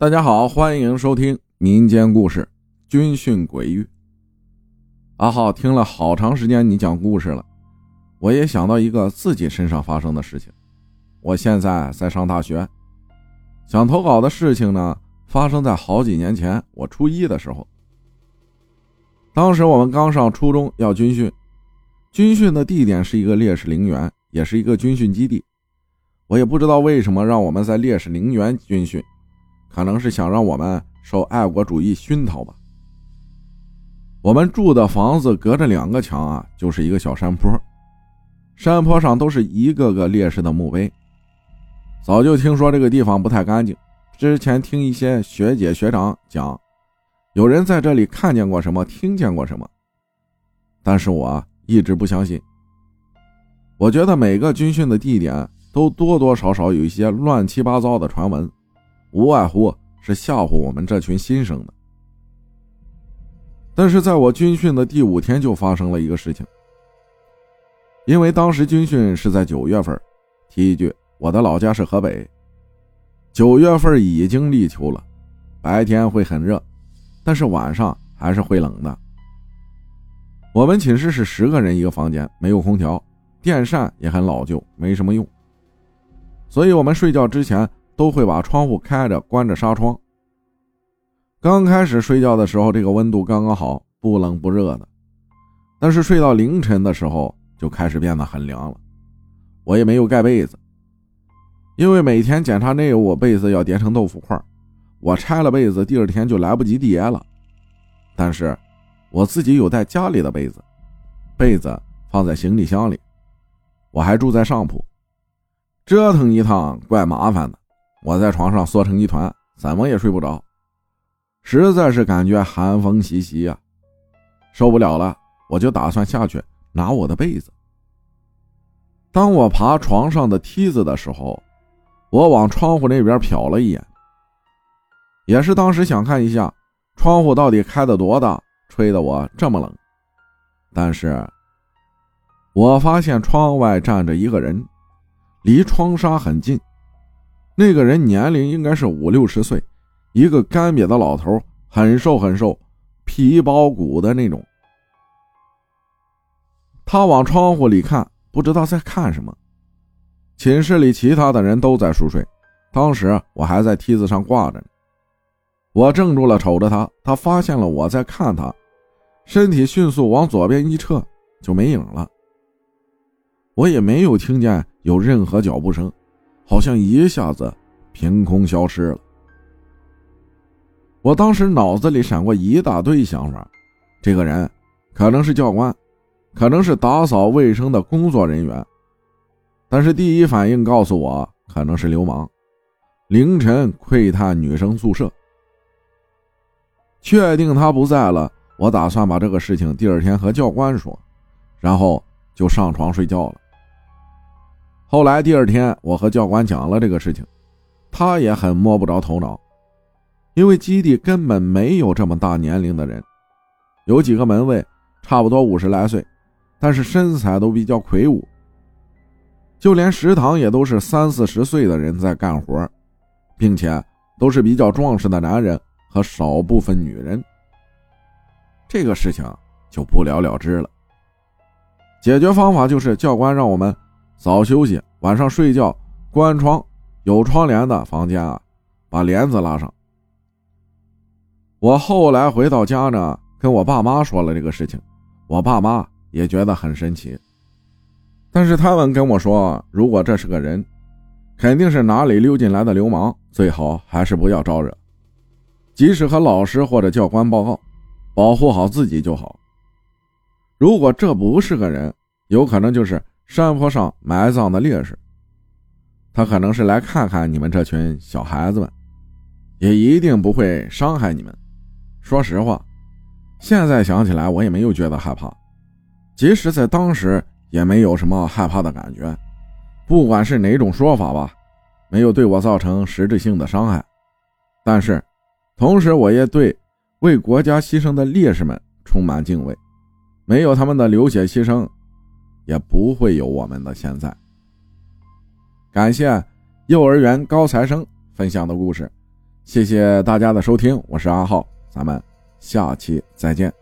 大家好，欢迎收听民间故事《军训鬼域》。阿浩听了好长时间你讲故事了，我也想到一个自己身上发生的事情。我现在在上大学，想投稿的事情呢，发生在好几年前，我初一的时候。当时我们刚上初中要军训，军训的地点是一个烈士陵园，也是一个军训基地。我也不知道为什么让我们在烈士陵园军训。可能是想让我们受爱国主义熏陶吧。我们住的房子隔着两个墙啊，就是一个小山坡，山坡上都是一个个烈士的墓碑。早就听说这个地方不太干净，之前听一些学姐学长讲，有人在这里看见过什么，听见过什么，但是我一直不相信。我觉得每个军训的地点都多多少少有一些乱七八糟的传闻。无外乎是吓唬我们这群新生的，但是在我军训的第五天就发生了一个事情。因为当时军训是在九月份，提一句，我的老家是河北，九月份已经立秋了，白天会很热，但是晚上还是会冷的。我们寝室是十个人一个房间，没有空调，电扇也很老旧，没什么用，所以我们睡觉之前。都会把窗户开着，关着纱窗。刚开始睡觉的时候，这个温度刚刚好，不冷不热的。但是睡到凌晨的时候，就开始变得很凉了。我也没有盖被子，因为每天检查内务，被子要叠成豆腐块。我拆了被子，第二天就来不及叠了。但是，我自己有带家里的被子，被子放在行李箱里。我还住在上铺，折腾一趟怪麻烦的。我在床上缩成一团，怎么也睡不着，实在是感觉寒风习习呀，受不了了，我就打算下去拿我的被子。当我爬床上的梯子的时候，我往窗户那边瞟了一眼，也是当时想看一下窗户到底开的多大，吹得我这么冷。但是，我发现窗外站着一个人，离窗纱很近。那个人年龄应该是五六十岁，一个干瘪的老头，很瘦很瘦，皮包骨的那种。他往窗户里看，不知道在看什么。寝室里其他的人都在熟睡，当时我还在梯子上挂着呢。我怔住了，瞅着他，他发现了我在看他，身体迅速往左边一撤，就没影了。我也没有听见有任何脚步声。好像一下子凭空消失了。我当时脑子里闪过一大堆想法，这个人可能是教官，可能是打扫卫生的工作人员，但是第一反应告诉我可能是流氓。凌晨窥探女生宿舍，确定他不在了，我打算把这个事情第二天和教官说，然后就上床睡觉了。后来第二天，我和教官讲了这个事情，他也很摸不着头脑，因为基地根本没有这么大年龄的人，有几个门卫，差不多五十来岁，但是身材都比较魁梧，就连食堂也都是三四十岁的人在干活，并且都是比较壮实的男人和少部分女人。这个事情就不了了之了。解决方法就是教官让我们。早休息，晚上睡觉，关窗，有窗帘的房间啊，把帘子拉上。我后来回到家呢，跟我爸妈说了这个事情，我爸妈也觉得很神奇，但是他们跟我说，如果这是个人，肯定是哪里溜进来的流氓，最好还是不要招惹，及时和老师或者教官报告，保护好自己就好。如果这不是个人，有可能就是。山坡上埋葬的烈士，他可能是来看看你们这群小孩子们，也一定不会伤害你们。说实话，现在想起来我也没有觉得害怕，即使在当时也没有什么害怕的感觉。不管是哪种说法吧，没有对我造成实质性的伤害。但是，同时我也对为国家牺牲的烈士们充满敬畏，没有他们的流血牺牲。也不会有我们的现在。感谢幼儿园高材生分享的故事，谢谢大家的收听，我是阿浩，咱们下期再见。